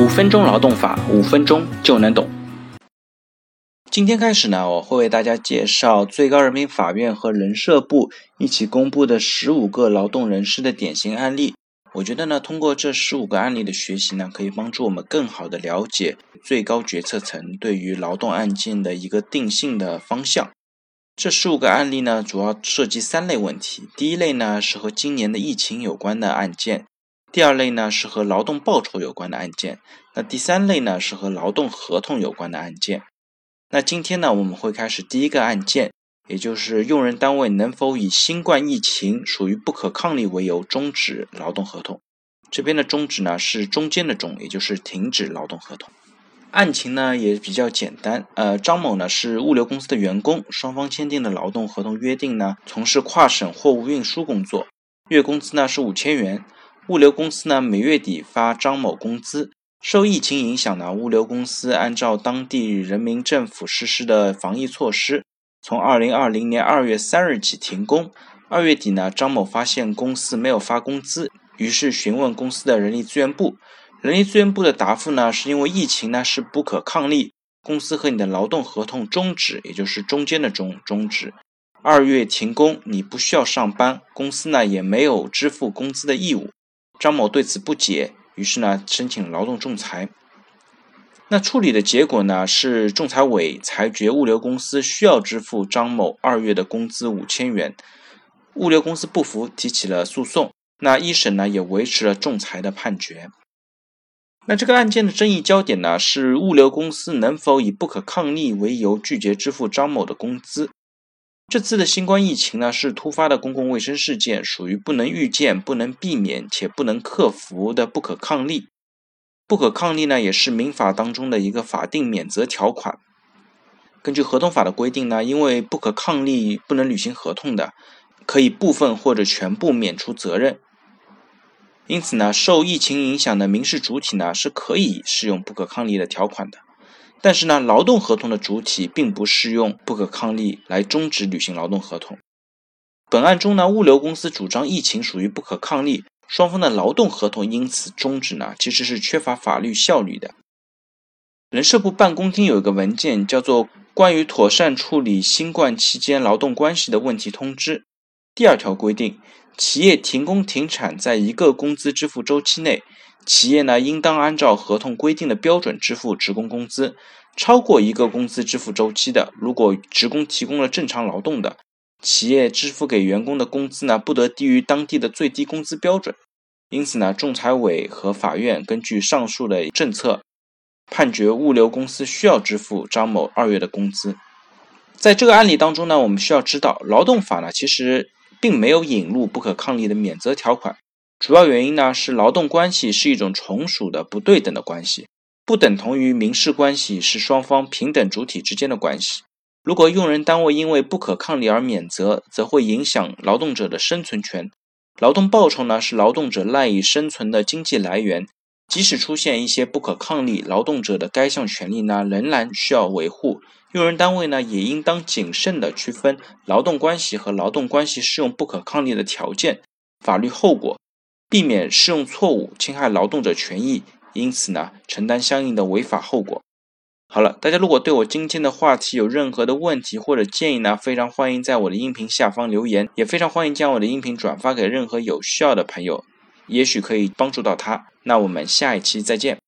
五分钟劳动法，五分钟就能懂。今天开始呢，我会为大家介绍最高人民法院和人社部一起公布的十五个劳动人事的典型案例。我觉得呢，通过这十五个案例的学习呢，可以帮助我们更好的了解最高决策层对于劳动案件的一个定性的方向。这十五个案例呢，主要涉及三类问题。第一类呢，是和今年的疫情有关的案件；第二类呢，是和劳动报酬有关的案件；那第三类呢，是和劳动合同有关的案件。那今天呢，我们会开始第一个案件。也就是用人单位能否以新冠疫情属于不可抗力为由终止劳动合同？这边的终止呢是中间的终，也就是停止劳动合同。案情呢也比较简单，呃，张某呢是物流公司的员工，双方签订的劳动合同约定呢，从事跨省货物运输工作，月工资呢是五千元，物流公司呢每月底发张某工资。受疫情影响呢，物流公司按照当地人民政府实施的防疫措施。从二零二零年二月三日起停工。二月底呢，张某发现公司没有发工资，于是询问公司的人力资源部。人力资源部的答复呢，是因为疫情呢是不可抗力，公司和你的劳动合同终止，也就是中间的终终止。二月停工，你不需要上班，公司呢也没有支付工资的义务。张某对此不解，于是呢申请劳动仲裁。那处理的结果呢？是仲裁委裁决物流公司需要支付张某二月的工资五千元。物流公司不服，提起了诉讼。那一审呢也维持了仲裁的判决。那这个案件的争议焦点呢是物流公司能否以不可抗力为由拒绝支付张某的工资。这次的新冠疫情呢是突发的公共卫生事件，属于不能预见、不能避免且不能克服的不可抗力。不可抗力呢，也是民法当中的一个法定免责条款。根据合同法的规定呢，因为不可抗力不能履行合同的，可以部分或者全部免除责任。因此呢，受疫情影响的民事主体呢，是可以适用不可抗力的条款的。但是呢，劳动合同的主体并不适用不可抗力来终止履行劳动合同。本案中呢，物流公司主张疫情属于不可抗力。双方的劳动合同因此终止呢，其实是缺乏法律效力的。人社部办公厅有一个文件，叫做《关于妥善处理新冠期间劳动关系的问题通知》。第二条规定，企业停工停产在一个工资支付周期内，企业呢应当按照合同规定的标准支付职工工资。超过一个工资支付周期的，如果职工提供了正常劳动的。企业支付给员工的工资呢，不得低于当地的最低工资标准。因此呢，仲裁委和法院根据上述的政策，判决物流公司需要支付张某二月的工资。在这个案例当中呢，我们需要知道，劳动法呢其实并没有引入不可抗力的免责条款。主要原因呢是劳动关系是一种从属的不对等的关系，不等同于民事关系是双方平等主体之间的关系。如果用人单位因为不可抗力而免责，则会影响劳动者的生存权。劳动报酬呢，是劳动者赖以生存的经济来源。即使出现一些不可抗力，劳动者的该项权利呢，仍然需要维护。用人单位呢，也应当谨慎地区分劳动关系和劳动关系适用不可抗力的条件、法律后果，避免适用错误侵害劳动者权益，因此呢，承担相应的违法后果。好了，大家如果对我今天的话题有任何的问题或者建议呢，非常欢迎在我的音频下方留言，也非常欢迎将我的音频转发给任何有需要的朋友，也许可以帮助到他。那我们下一期再见。